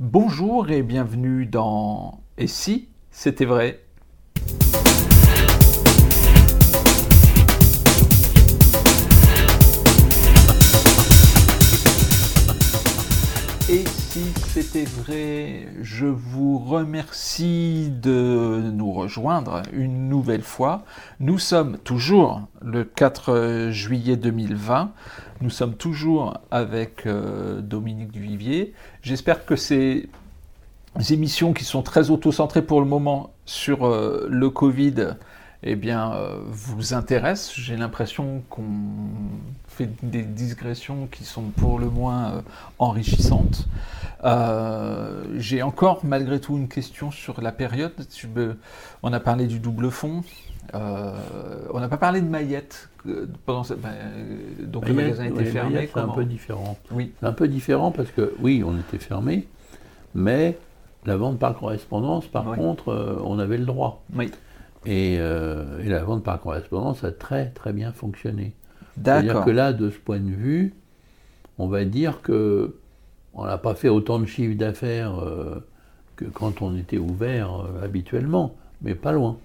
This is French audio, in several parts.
Bonjour et bienvenue dans Et si c'était vrai Si c'était vrai, je vous remercie de nous rejoindre une nouvelle fois. Nous sommes toujours le 4 juillet 2020. Nous sommes toujours avec euh, Dominique Duvivier. J'espère que ces émissions qui sont très auto-centrées pour le moment sur euh, le Covid eh bien, euh, vous intéressent. J'ai l'impression qu'on fait des digressions qui sont pour le moins enrichissantes. Euh, J'ai encore malgré tout une question sur la période. On a parlé du double fond. Euh, on n'a pas parlé de euh, Pendant ce- bah, euh, donc le magasin était ouais, fermé. C'est un peu différent. Oui, C'est un peu différent parce que, oui, on était fermé, mais la vente par correspondance, par Oui. contre, euh, on avait le droit. oui. Et, euh, et la vente par correspondance a très très bien fonctionné. C'est-à-dire D'accord. que là, de ce point de vue, on va dire que on n'a pas fait autant de chiffre d'affaires euh, que quand on était ouvert euh, habituellement, mais pas loin.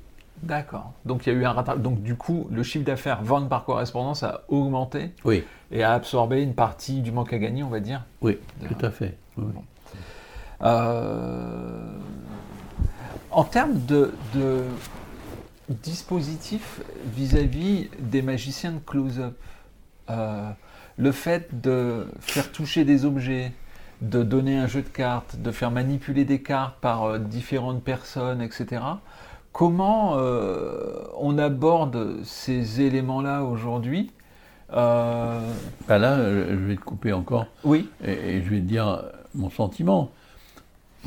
D'accord. Donc il y a eu un rattrapage. Donc du coup, le chiffre d'affaires vente par correspondance a augmenté Oui, et a absorbé une partie du manque à gagner, on va dire. oui, tout à fait. Oui. Euh, en termes de, de dispositif vis-à-vis des magiciens de close-up, le fait de faire toucher des objets, de donner un jeu de cartes, de faire manipuler des cartes par euh, différentes personnes, etc. Comment euh, on aborde ces éléments-là aujourd'hui Euh, Bah là, je vais te couper encore. Oui, Et, et je vais te dire mon sentiment.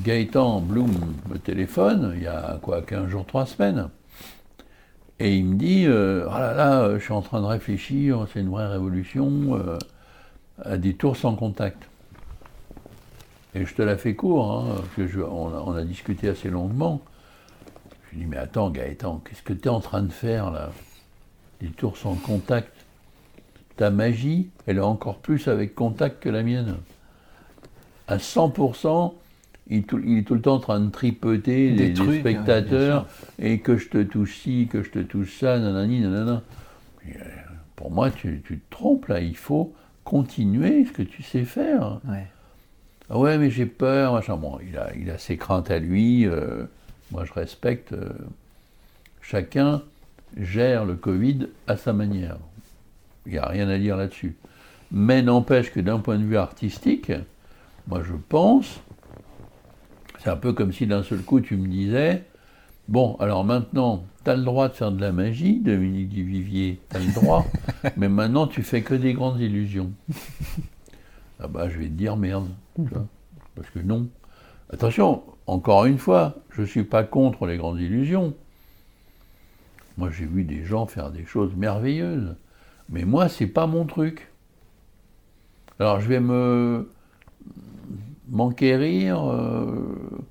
Gaëtan Blum me téléphone, il y a quoi, 15 jours, 3 semaines. Et il me dit, oh là là, je suis en train de réfléchir, c'est une vraie révolution, à des tours sans contact. Et je te la fais court, hein, parce que je- on, a, on a discuté assez longuement. Je lui dis, mais attends Gaëtan, qu'est-ce que tu es en train de faire là? Des tours sans contact ta magie, elle est encore plus avec contact que la mienne. À 100%, il, est tout- il est tout le temps en train de tripoter des, des trucs, spectateurs et que je te touche ci, que je te touche ça, nanani, nanana. Et, euh, Pour moi, tu, tu te trompes là, il faut continuer ce que tu sais faire. ouais. Ah ouais, mais j'ai peur, machin. Bon, il a, il a ses craintes à lui. euh, moi, je respecte. euh, chacun gère le Covid à sa manière. Il n'y a rien à dire là-dessus. Mais n'empêche que d'un point de vue artistique, moi, je pense, c'est un peu comme si d'un seul coup, tu me disais, bon, alors maintenant, tu as le droit de faire de la magie, Dominique Duvivier, tu as le droit, mais maintenant, tu fais que des grandes illusions. Ah bah, je vais te dire merde. vois. Parce que non. Attention, encore une fois, je ne suis pas contre les grandes illusions. Moi, j'ai vu des gens faire des choses merveilleuses. Mais moi, c'est pas mon truc. Alors, je vais me m'enquérir, euh,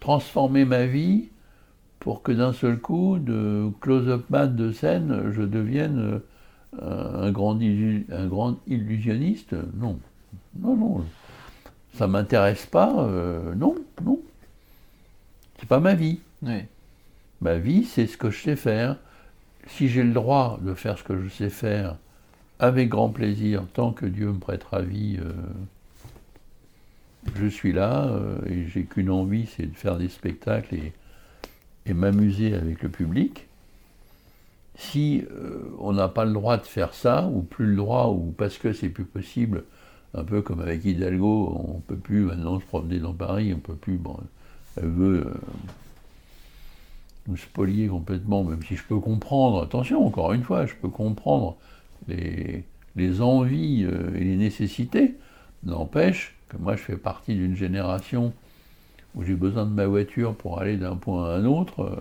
transformer ma vie pour que d'un seul coup, de close-up man de scène, je devienne euh, un grand, un grand illusionniste. Non. Non, non. Ça m'intéresse pas. euh, non, non. C'est pas ma vie. Oui. Ma vie, c'est ce que je sais faire. Si j'ai le droit de faire ce que je sais faire, avec grand plaisir, tant que Dieu me prêtera vie, euh, je suis là euh, et j'ai qu'une envie, c'est de faire des spectacles et, et m'amuser avec le public. Si euh, on n'a pas le droit de faire ça, ou plus le droit, ou parce que c'est plus possible, un peu comme avec Hidalgo, on peut plus maintenant se promener dans Paris, on peut plus. Bon, elle veut euh, nous spolier complètement, même si je peux comprendre. Attention, encore une fois, je peux comprendre les, envies euh, et les nécessités. N'empêche que moi, je fais partie d'une génération où j'ai besoin de ma voiture pour aller d'un point à un autre.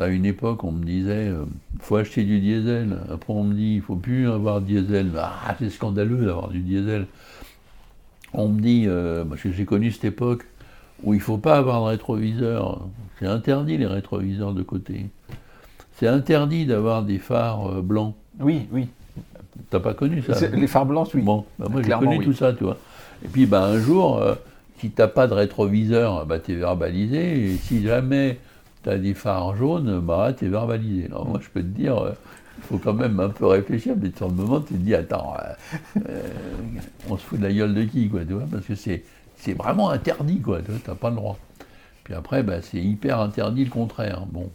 Euh, À une époque, on me disait, il faut acheter du diesel. Après, on me dit, il faut plus avoir de diesel. Ah, c'est scandaleux d'avoir du diesel. On me dit, euh, parce que j'ai connu cette époque où il ne faut pas avoir de rétroviseur. C'est interdit les rétroviseurs de côté. C'est interdit d'avoir des phares euh, blancs. Oui, oui. T'as pas connu ça Les phares blanches, oui. Bon, bah, moi j'ai connu oui. tout ça, tu vois. Et puis bah, un jour, euh, si tu n'as pas de rétroviseur, bah, tu es verbalisé. Et si jamais tu as des phares jaunes, bah, tu es verbalisé. Alors, moi, je peux te dire, il euh, faut quand même un peu réfléchir, mais sur le moment, tu te dis, attends, euh, euh, on se fout de la gueule de qui, quoi, tu vois, parce que c'est, c'est vraiment interdit, quoi, tu n'as pas le droit. Puis après, bah, c'est hyper interdit le contraire. Bon,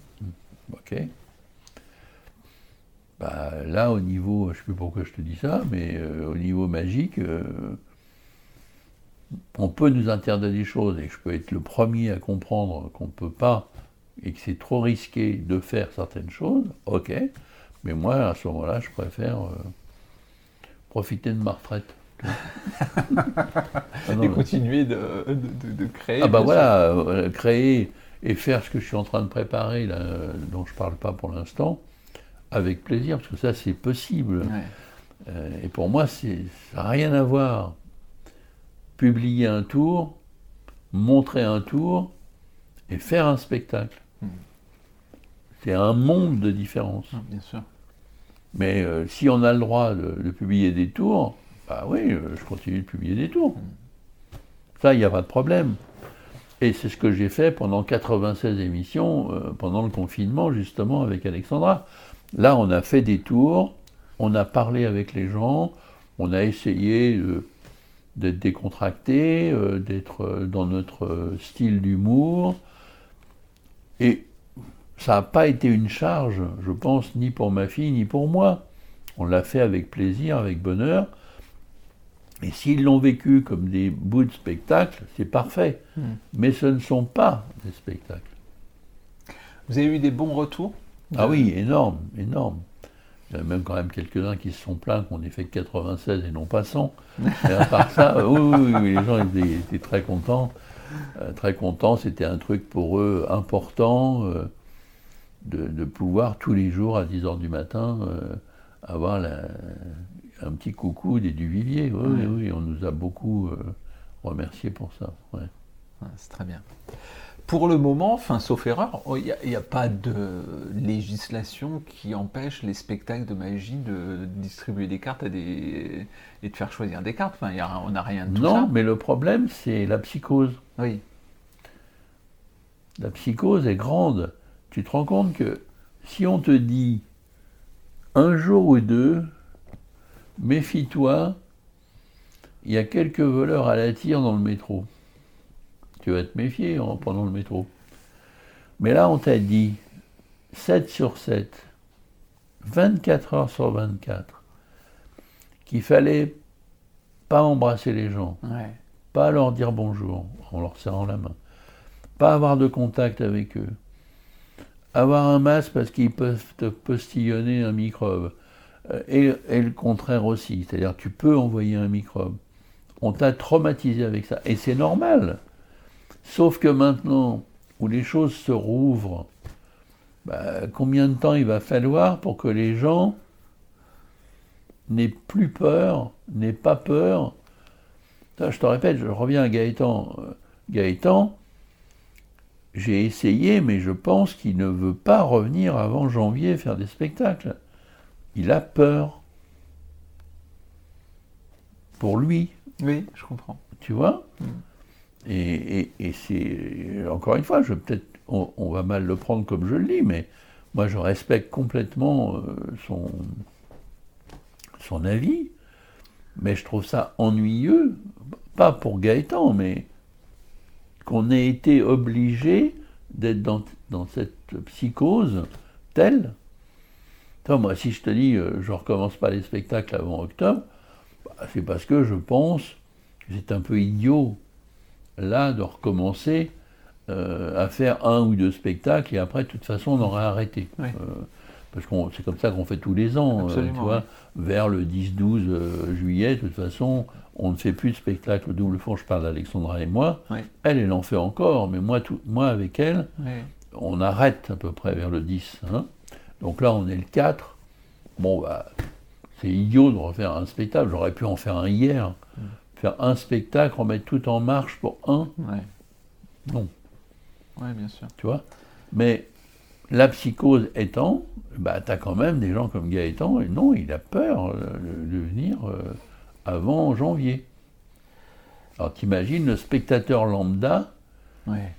ok. Bah, là, au niveau, je ne sais plus pourquoi je te dis ça, mais au niveau magique, on peut nous interdire des choses et je peux être le premier à comprendre qu'on ne peut pas et que c'est trop risqué de faire certaines choses, ok, mais moi à ce moment-là je préfère euh, profiter de ma retraite. et continuer de, créer. Ah bah voilà, euh, créer et faire ce que je suis en train de préparer, là, dont je ne parle pas pour l'instant, avec plaisir, parce que ça c'est possible. Euh, et pour moi, ça n'a rien à voir publier un tour, montrer un tour et faire un spectacle. C'est un monde de différence. Ah, bien sûr. Mais euh, si on a le droit de, publier des tours, bah oui, euh, je continue de publier des tours. Hmm. Ça, il n'y a pas de problème. Et c'est ce que j'ai fait pendant 96 émissions, euh, pendant le confinement, justement, avec Alexandra. Là, on a fait des tours, on a parlé avec les gens, on a essayé d'être décontracté, euh, d'être dans notre style d'humour. Et ça n'a pas été une charge, je pense, ni pour ma fille, ni pour moi. On l'a fait avec plaisir, avec bonheur. Et s'ils l'ont vécu comme des bouts de spectacle, c'est parfait. Hmm. Mais ce ne sont pas des spectacles. Vous avez eu des bons retours Ah oui, énorme, énorme. Il y a même quand même quelques-uns qui se sont plaints qu'on ait fait 96 et non pas 100. Mais à part ça, oui, oui, oui, les gens étaient, très contents. Euh, très contents, c'était un truc pour eux important euh, de, pouvoir tous les jours à 10h du matin euh, avoir un petit coucou des Duvivier. Oui, oui, on nous a beaucoup remercié pour ça. C'est très bien. Pour le moment, enfin, sauf erreur, il oh, n'y a, pas de législation qui empêche les spectacles de magie de distribuer des cartes à des... et de faire choisir des cartes. Enfin, on n'a rien de tout ça. Non, mais le problème, c'est la psychose. Oui. La psychose est grande. Tu te rends compte que si on te dit un jour ou deux, méfie-toi, il y a quelques voleurs à la tire dans le métro tu vas te méfier en prenant le métro. Mais là, on t'a dit 7 sur 7, 24 heures sur 24, qu'il fallait pas embrasser les gens, pas leur dire bonjour en leur serrant la main, pas avoir de contact avec eux, avoir un masque parce qu'ils peuvent te postillonner un microbe, euh, et, et le contraire aussi, c'est-à-dire tu peux envoyer un microbe. On t'a traumatisé avec ça, et c'est normal. Sauf que maintenant, où les choses se rouvrent, bah, combien de temps il va falloir pour que les gens n'aient plus peur, n'aient pas peur? Je te répète, je reviens à Gaëtan. Euh, Gaëtan, j'ai essayé, mais je pense qu'il ne veut pas revenir avant janvier faire des spectacles. Il a peur. Pour lui. Oui, je comprends. Tu vois? Mm. Et, c'est, encore une fois, je, peut-être, on, va mal le prendre comme je le dis, mais moi je respecte complètement euh, son, son avis, mais je trouve ça ennuyeux, pas pour Gaëtan, mais qu'on ait été obligé d'être dans, cette psychose telle. Moi, si je te dis euh, je ne recommence pas les spectacles avant octobre, bah, c'est parce que je pense que c'est un peu idiot là de recommencer euh, à faire un ou deux spectacles et après, de toute façon, on aurait arrêté. Euh, parce que c'est comme ça qu'on fait tous les ans, euh, tu vois, vers le 10-12 juillet, de toute façon, on ne fait plus de spectacle double fond, je parle d'Alexandra et moi, elle, elle en fait encore, mais moi, tout, moi avec elle, on arrête à peu près vers le 10. Hein. Donc là, on est le 4. Bon, bah, c'est idiot de refaire un spectacle, j'aurais pu en faire un hier. Faire un spectacle, remettre tout en marche pour un. Non. Oui, bien sûr. Tu vois? Mais la psychose étant, bah, tu as quand même des gens comme Gaëtan, et non, il a peur de, venir euh, avant janvier. Alors t'imagines le spectateur lambda, Ouais.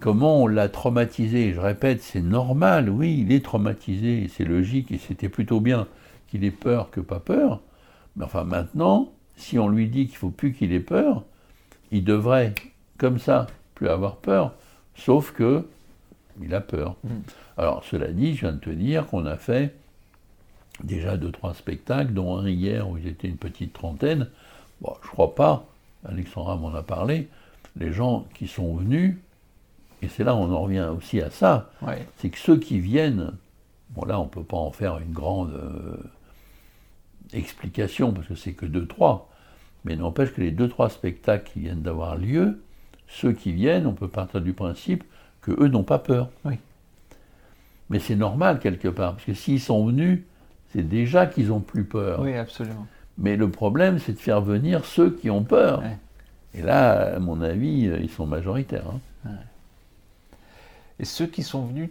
comment on l'a traumatisé? Je répète, c'est normal, oui, il est traumatisé, c'est logique, et c'était plutôt bien qu'il ait peur que pas peur. Mais enfin maintenant, si on lui dit qu'il faut plus qu'il ait peur, il devrait, comme ça, plus avoir peur, sauf que il a peur. Mm. Alors cela dit, je viens de te dire qu'on a fait déjà deux, trois spectacles, dont un hier où ils étaient une petite trentaine. Bon, je crois pas, Alexandra m'en a parlé, les gens qui sont venus, et c'est là où on en revient aussi à ça, Ouais. c'est que ceux qui viennent, bon là on ne peut pas en faire une grande euh, explication parce que c'est que deux, trois, mais n'empêche que les deux, trois spectacles qui viennent d'avoir lieu, ceux qui viennent, on peut partir du principe que eux n'ont pas peur. Oui. Mais c'est normal quelque part, parce que s'ils sont venus, c'est déjà qu'ils n'ont plus peur. Oui, absolument. Mais le problème, c'est de faire venir ceux qui ont peur. Ouais. Et là, à mon avis, euh, ils sont majoritaires. hein. Et ceux qui sont venus,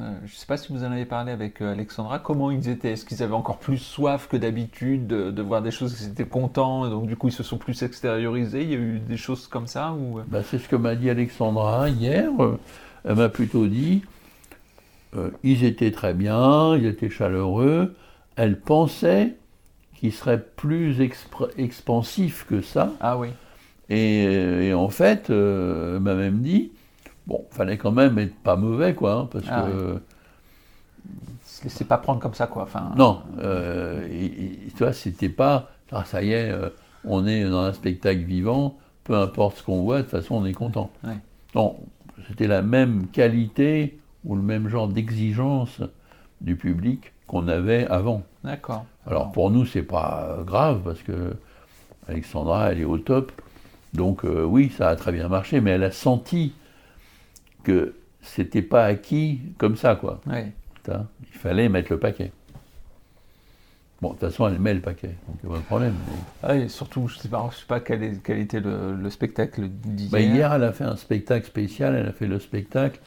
euh, je ne sais pas si vous en avez parlé avec euh, Alexandra, comment ils étaient? Est-ce qu'ils avaient encore plus soif que d'habitude de, de voir des choses, qu'ils étaient contents, et donc du coup ils se sont plus extériorisés? Il y a eu des choses comme ça ou... Ben, c'est ce que m'a dit Alexandra hier. Elle m'a plutôt dit, euh, ils étaient très bien, ils étaient chaleureux. Elle pensait qu'ils seraient plus expansifs que ça. Ah oui, Et, et en fait, euh, elle m'a même dit, bon, fallait quand même être pas mauvais, quoi, hein, parce Ah que... se laissez pas prendre comme ça quoi. Enfin, Non, euh, et- et- tu vois, c'était pas, ah, ça y est, euh, on est dans un spectacle vivant, peu importe ce qu'on voit, de toute façon, on est content. Ouais. Non, c'était la même qualité ou le même genre d'exigence du public qu'on avait avant. D'accord. Alors pour nous, c'est pas grave parce que Alexandra, elle est au top. Donc euh, oui, ça a très bien marché, mais elle a senti que c'était pas acquis comme ça, quoi. Ouais. Il fallait mettre le paquet. Bon, de toute façon, elle met le paquet, donc il n'y a pas de problème. mais- Ah, et surtout, je sais pas, je sais pas quel, est- quel était le, le spectacle d'hier. Bah, hier, elle a fait un spectacle spécial, elle a fait le spectacle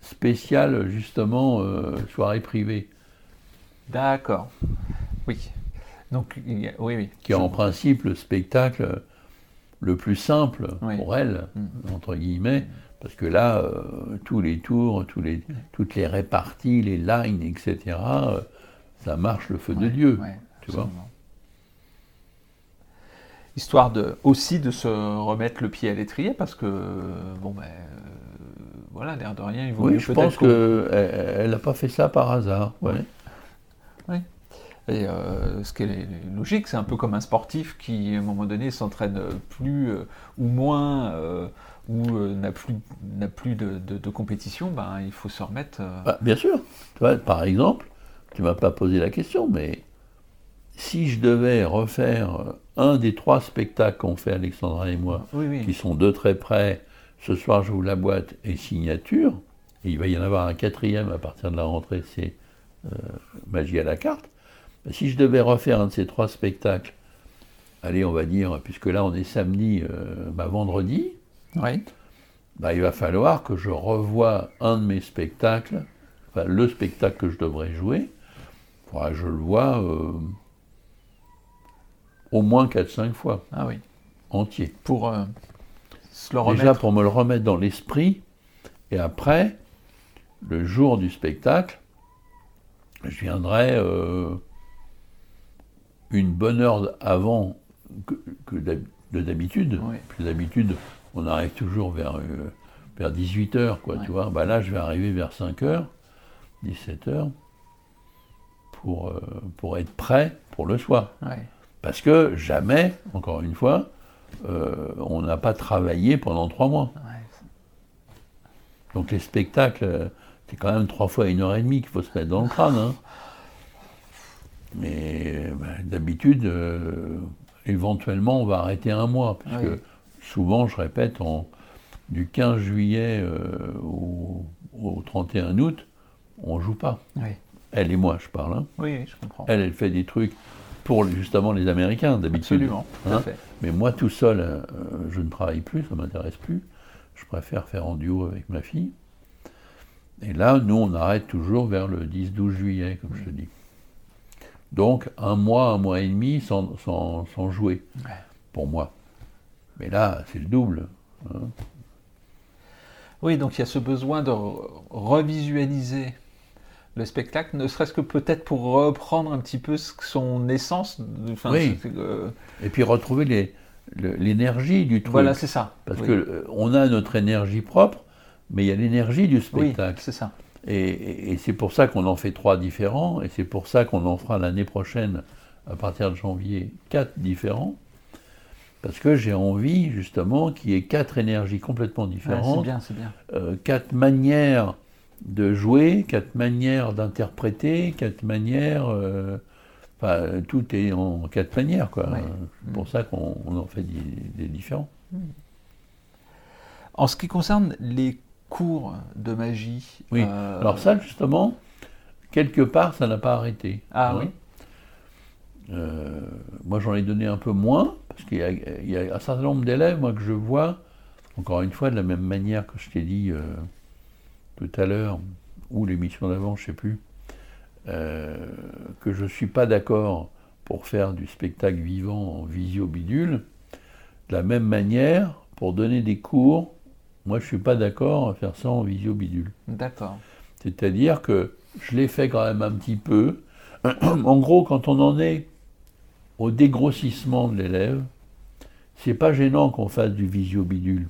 spécial, justement, euh, soirée privée, D'accord. Oui. Donc, il y a- oui, oui. qui est Je- en principe le spectacle le plus simple Oui. pour elle, Mhm. entre guillemets, parce que là, euh, tous les tours, tous les, toutes les réparties, les lines, etc., euh, ça marche le feu de Dieu. ouais, tu vois. Histoire de, aussi de se remettre le pied à l'étrier, parce que, bon, ben, euh, voilà, l'air de rien, il vaut Oui, mieux je pense qu'elle n'a pas fait ça par hasard. ouais. Et euh, ce qui est logique, c'est un peu comme un sportif qui, à un moment donné, s'entraîne plus euh, ou moins, euh, ou n'a plus, n'a plus de, de- de compétition, ben, il faut se remettre. euh, Ah, bien sûr. Tu vois, par exemple, tu m'as pas posé la question, mais si je devais refaire un des trois spectacles qu'ont fait Alexandra et moi, Oui, oui. qui sont de très près, ce soir j'ouvre la boîte et signature, et il va y en avoir un quatrième à partir de la rentrée, c'est Magie à la carte. Ben, si je devais refaire un de ces trois spectacles, allez, on va dire, puisque là on est samedi, euh, bah, vendredi, Oui. bah, il va falloir que je revoie un de mes spectacles, enfin le spectacle que je devrais jouer, il faudra que je le vois euh, au moins 4-5 fois, Ah oui. entier. Pour euh, se le remettre. Déjà pour me le remettre dans l'esprit, et après, le jour du spectacle, je viendrai une bonne heure avant que, que d'hab- de d'habitude. Oui. Puis d'habitude, on arrive toujours vers, euh, vers 18h, quoi, Ouais. tu vois. Bah là, je vais arriver vers 5h, 17h, pour, euh, pour être prêt pour le soir. Parce que jamais, encore une fois, euh, on n'a pas travaillé pendant trois mois. Donc les spectacles, euh, c'est quand même trois fois une heure et demie qu'il faut se mettre dans le crâne. hein. Mais ben, d'habitude, euh, éventuellement, on va arrêter un mois. Parce Oui. que souvent, je répète, du 15 juillet euh, au, au 31 août, on ne joue pas. Oui. Elle et moi, je parle. hein. Oui, oui, je comprends. Elle, elle fait des trucs pour justement les Américains, d'habitude. Absolument, tout Hein fait. Mais moi, tout seul, euh, je ne travaille plus, ça ne m'intéresse plus. Je préfère faire en duo avec ma fille. Et là, nous, on arrête toujours vers le 10-12 juillet, comme je te dis. Donc, un mois, un mois et demi sans, sans- sans jouer, Ouais. pour moi. Mais là, c'est le double. hein. Oui, donc il y a ce besoin de re- revisualiser le spectacle, ne serait-ce que peut-être pour reprendre un petit peu son essence. Enfin, Oui. euh, Et puis retrouver l'énergie du truc. voilà, c'est ça. Parce Oui. que euh, on a notre énergie propre, mais il y a l'énergie du Oui, spectacle. c'est ça. Et, c'est pour ça qu'on en fait trois différents, et c'est pour ça qu'on en fera l'année prochaine, à partir de janvier, quatre différents. Parce que j'ai envie, justement, qu'il y ait quatre énergies complètement Ouais, différentes, bien, c'est bien. euh, quatre manières de jouer, quatre manières d'interpréter, quatre manières. euh, Enfin, tout est en quatre manières, quoi. Ouais. C'est pour ça qu'on on en fait des, des différents. En ce qui concerne les cours de magie. Oui. euh, Alors ça, justement, quelque part, ça n'a pas arrêté. Ah Hein. oui. Euh, moi, j'en ai donné un peu moins, parce qu'il y, a- il y a un certain nombre d'élèves, moi, que je vois, encore une fois, de la même manière que je t'ai dit euh, tout à l'heure, ou l'émission d'avant, je ne sais plus, que je ne suis pas d'accord pour faire du spectacle vivant en visio bidule. De la même manière, pour donner des cours, moi, je ne suis pas d'accord à faire ça en visio bidule. D'accord. C'est-à-dire que je l'ai fait quand même un petit peu. en gros, quand on en est au dégrossissement de l'élève, c'est pas gênant qu'on fasse du visio-bidule.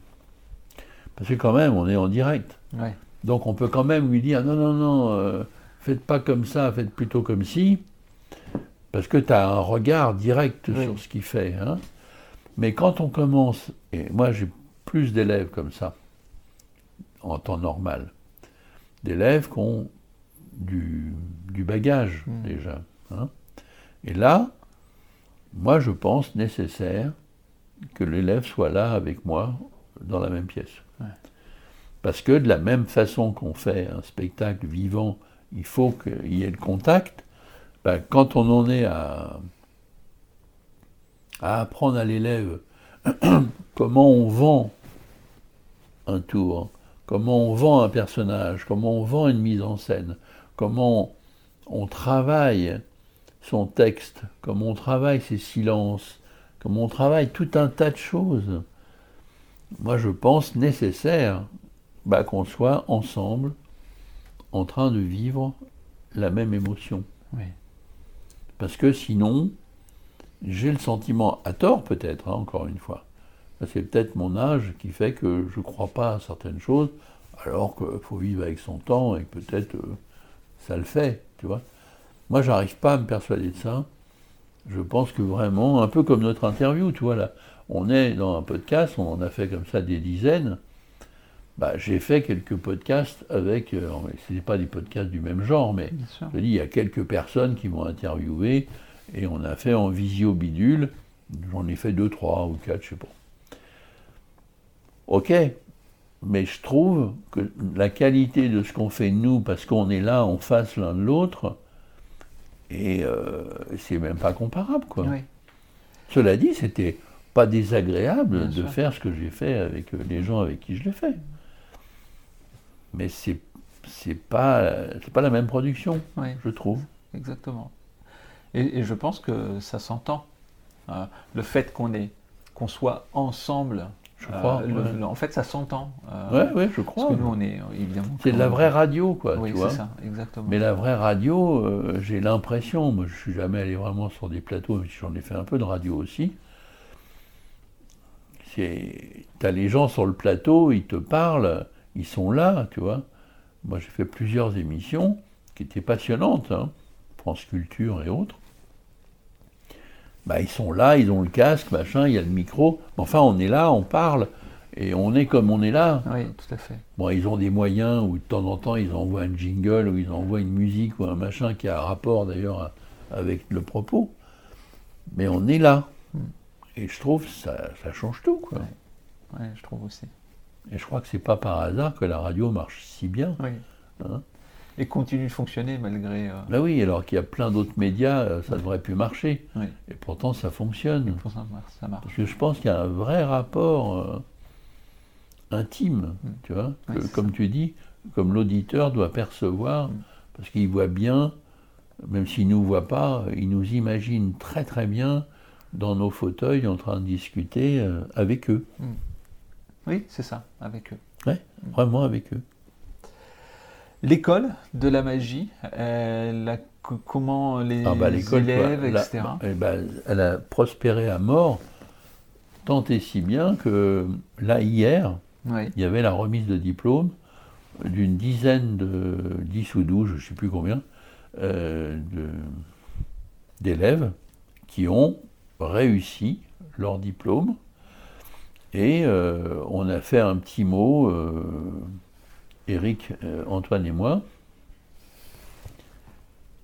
Parce que quand même, on est en direct. Ouais. Donc on peut quand même lui dire non, non, non, euh, faites pas comme ça, faites plutôt comme ci. Parce que tu as un regard direct Oui. sur ce qu'il fait. hein. Mais quand on commence, et moi j'ai plus d'élèves comme ça, en temps normal, d'élèves qui ont du, du bagage Mm. déjà. hein. Et là, moi je pense nécessaire que l'élève soit là avec moi dans la même pièce. Ouais. Parce que de la même façon qu'on fait un spectacle vivant, il faut qu'il y ait le contact. Ben, quand on en est à, à apprendre à l'élève comment on vend un tour, comment on vend un personnage, comment on vend une mise en scène, comment on travaille son texte, comment on travaille ses silences, comment on travaille tout un tas de choses. Moi, je pense nécessaire bah, qu'on soit ensemble en train de vivre la même émotion. Oui. Parce que sinon, j'ai le sentiment, à tort peut-être, hein, encore une fois, c'est peut-être mon âge qui fait que je ne crois pas à certaines choses, alors qu'il faut vivre avec son temps et que peut-être euh, ça le fait, tu vois. Moi, j'arrive pas à me persuader de ça. Je pense que vraiment, un peu comme notre interview, tu vois, là, on est dans un podcast, on en a fait comme ça des dizaines. Bah, j'ai fait quelques podcasts avec, euh, ce n'est pas des podcasts du même genre, mais je dis, il y a quelques personnes qui m'ont interviewé et on a fait en visio bidule. J'en ai fait deux, trois ou quatre, je sais pas. Ok, mais je trouve que la qualité de ce qu'on fait nous, parce qu'on est là en face l'un de l'autre, et euh, c'est même pas comparable, quoi. Oui. Cela dit, c'était pas désagréable Bien de sûr. faire ce que j'ai fait avec euh, les gens avec qui je l'ai fait. Mais c'est c'est pas c'est pas la même production, Oui. je trouve. Exactement. Et, et je pense que ça s'entend. Euh, le fait qu'on est, qu'on soit ensemble, Je euh, crois. le- en fait, ça s'entend. Euh, ouais, je crois. Parce que nous, on est évidemment. C'est de la vraie radio, quoi, Oui, c'est ça, exactement. Mais la vraie radio, euh, j'ai l'impression, moi je suis jamais allé vraiment sur des plateaux, mais j'en ai fait un peu de radio aussi. C'est, t'as les gens sur le plateau, ils te parlent, ils sont là, tu vois. Moi j'ai fait plusieurs émissions qui étaient passionnantes, hein, France Culture et autres. Bah, ils sont là, ils ont le casque, machin, il y a le micro. Enfin, on est là, on parle, et on est comme on est là. Oui, tout à fait. Bon, ils ont des moyens où de temps en temps ils envoient un jingle ou ils envoient une musique ou un machin qui a un rapport d'ailleurs avec le propos. Mais on est là. Mm. Et je trouve que ça, ça change tout. Quoi. Ouais, je trouve aussi. Et je crois que c'est pas par hasard que la radio marche si bien. Oui. Hein. Et continue de fonctionner malgré. euh, Là oui, alors qu'il y a plein d'autres médias, euh, ça devrait plus marcher. Oui. Et pourtant ça fonctionne. ça marche. Parce que je pense qu'il y a un vrai rapport euh, intime, Mm. tu vois, que, comme tu dis, comme l'auditeur doit percevoir, Mm. parce qu'il voit bien, même s'il ne nous voit pas, il nous imagine très très bien dans nos fauteuils en train de discuter euh, avec eux. Oui, c'est ça, avec eux. Ouais, vraiment avec eux. L'école de la magie, comment les Ah bah, élèves, quoi, la- etc. eh ben, elle a prospéré à mort, tant et si bien que là, hier, Oui. il y avait la remise de diplôme d'une dizaine de 10 ou 12, je ne sais plus combien, euh, d'élèves qui ont réussi leur diplôme. Et euh, on a fait un petit mot, euh, Eric, euh, Antoine et moi.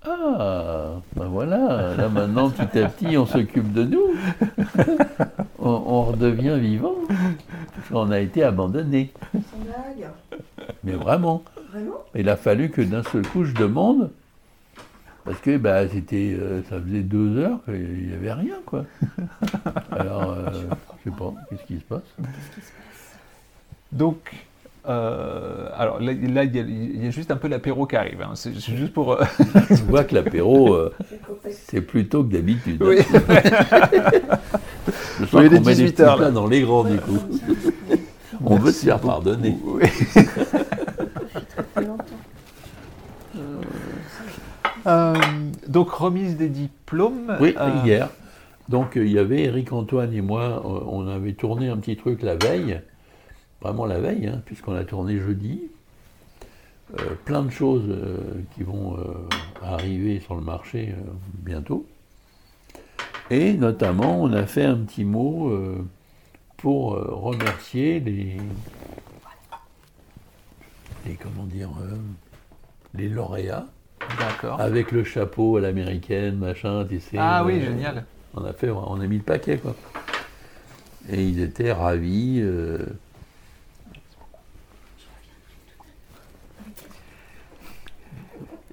Ah, ben voilà, là maintenant petit à petit on s'occupe de nous. on, on redevient vivant. Parce qu'on a été abandonné. Mais vraiment. Vraiment? Il a fallu que d'un seul coup je demande. Parce que bah, c'était, euh, ça faisait deux heures qu'il n'y avait rien, quoi. Alors, euh, je sais pas, qu'est-ce qui se passe? Donc, euh, alors là, il y, a- il y a juste un peu l'apéro qui arrive. hein. C'est juste pour. euh, Je vois que l'apéro, euh, C'est plutôt que d'habitude. oui. Je sens Oui, il est qu'on met des 18 petits heures, là. plats dans les grands, du coup. On veut se faire beaucoup. pardonner. Oui. Euh, donc, remise des diplômes. Oui, euh, hier. Donc euh, il y avait Eric Antoine et moi, euh, on avait tourné un petit truc la veille, vraiment la veille, hein, puisqu'on a tourné jeudi. Euh, plein de choses euh, qui vont euh, arriver sur le marché bientôt. Et notamment, on a fait un petit mot pour remercier les, les comment dire, les lauréats D'accord. avec le chapeau à l'américaine, machin, tu sais. Ah oui, génial. On a fait, on a mis le paquet, quoi. Et ils étaient ravis. euh,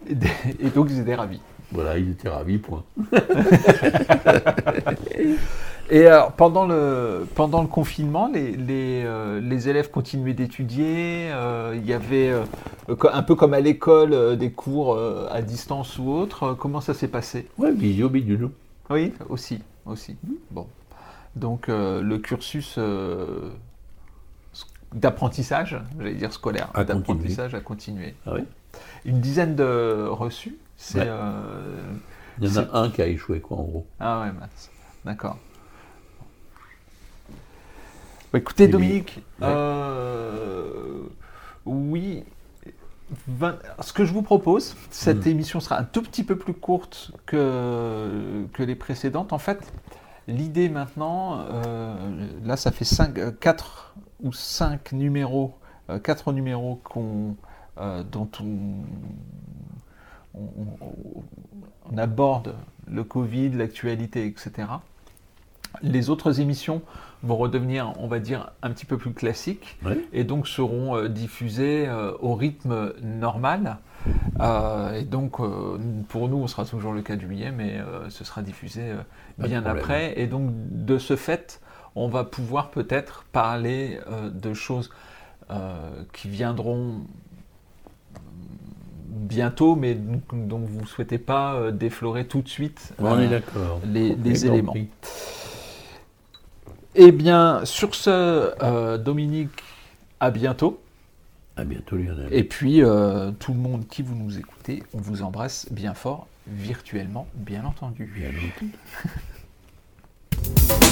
Et, donc, ils étaient ravis. voilà, ils étaient ravis, point. Et alors, pendant le, pendant le confinement, les, les, euh, les élèves continuaient d'étudier. euh, il y avait, euh, un peu comme à l'école, des cours à distance ou autre. Comment ça s'est passé? Ouais, visio, bidule. Oui, aussi. aussi. Bon. Donc, le cursus d'apprentissage, j'allais dire scolaire, d'apprentissage a continué. Ah oui Une dizaine de reçus. C'est. Ouais. euh, Il y en a un qui a échoué, quoi, en gros. Ah ouais, mince. D'accord. Bah, écoutez, Et lui- Dominique, Ouais. euh, oui, ce que je vous propose, cette Mm. émission sera un tout petit peu plus courte que, que les précédentes. En fait, l'idée maintenant, euh, là, ça fait 5, 4 ou 5 numéros, 4 numéros qu'on, dont on, on- on- on aborde le Covid, l'actualité, etc. Les autres émissions vont redevenir, on va dire, un petit peu plus classiques et donc seront euh, diffusées euh, au rythme normal. Euh, et donc, euh, pour nous, on sera toujours le 4 juillet, mais euh, ce sera diffusé euh, bien après. Et donc, de ce fait, on va pouvoir peut-être parler euh, de choses euh, qui viendront bientôt, mais dont vous ne souhaitez pas euh, déflorer tout de suite on est euh, les, éléments. compris. Eh bien, sur ce, euh, Dominique, à bientôt. À bientôt, Lionel. Et puis, euh, tout le monde qui vous nous écoutez, on vous embrasse bien fort, virtuellement, bien entendu. Bien entendu.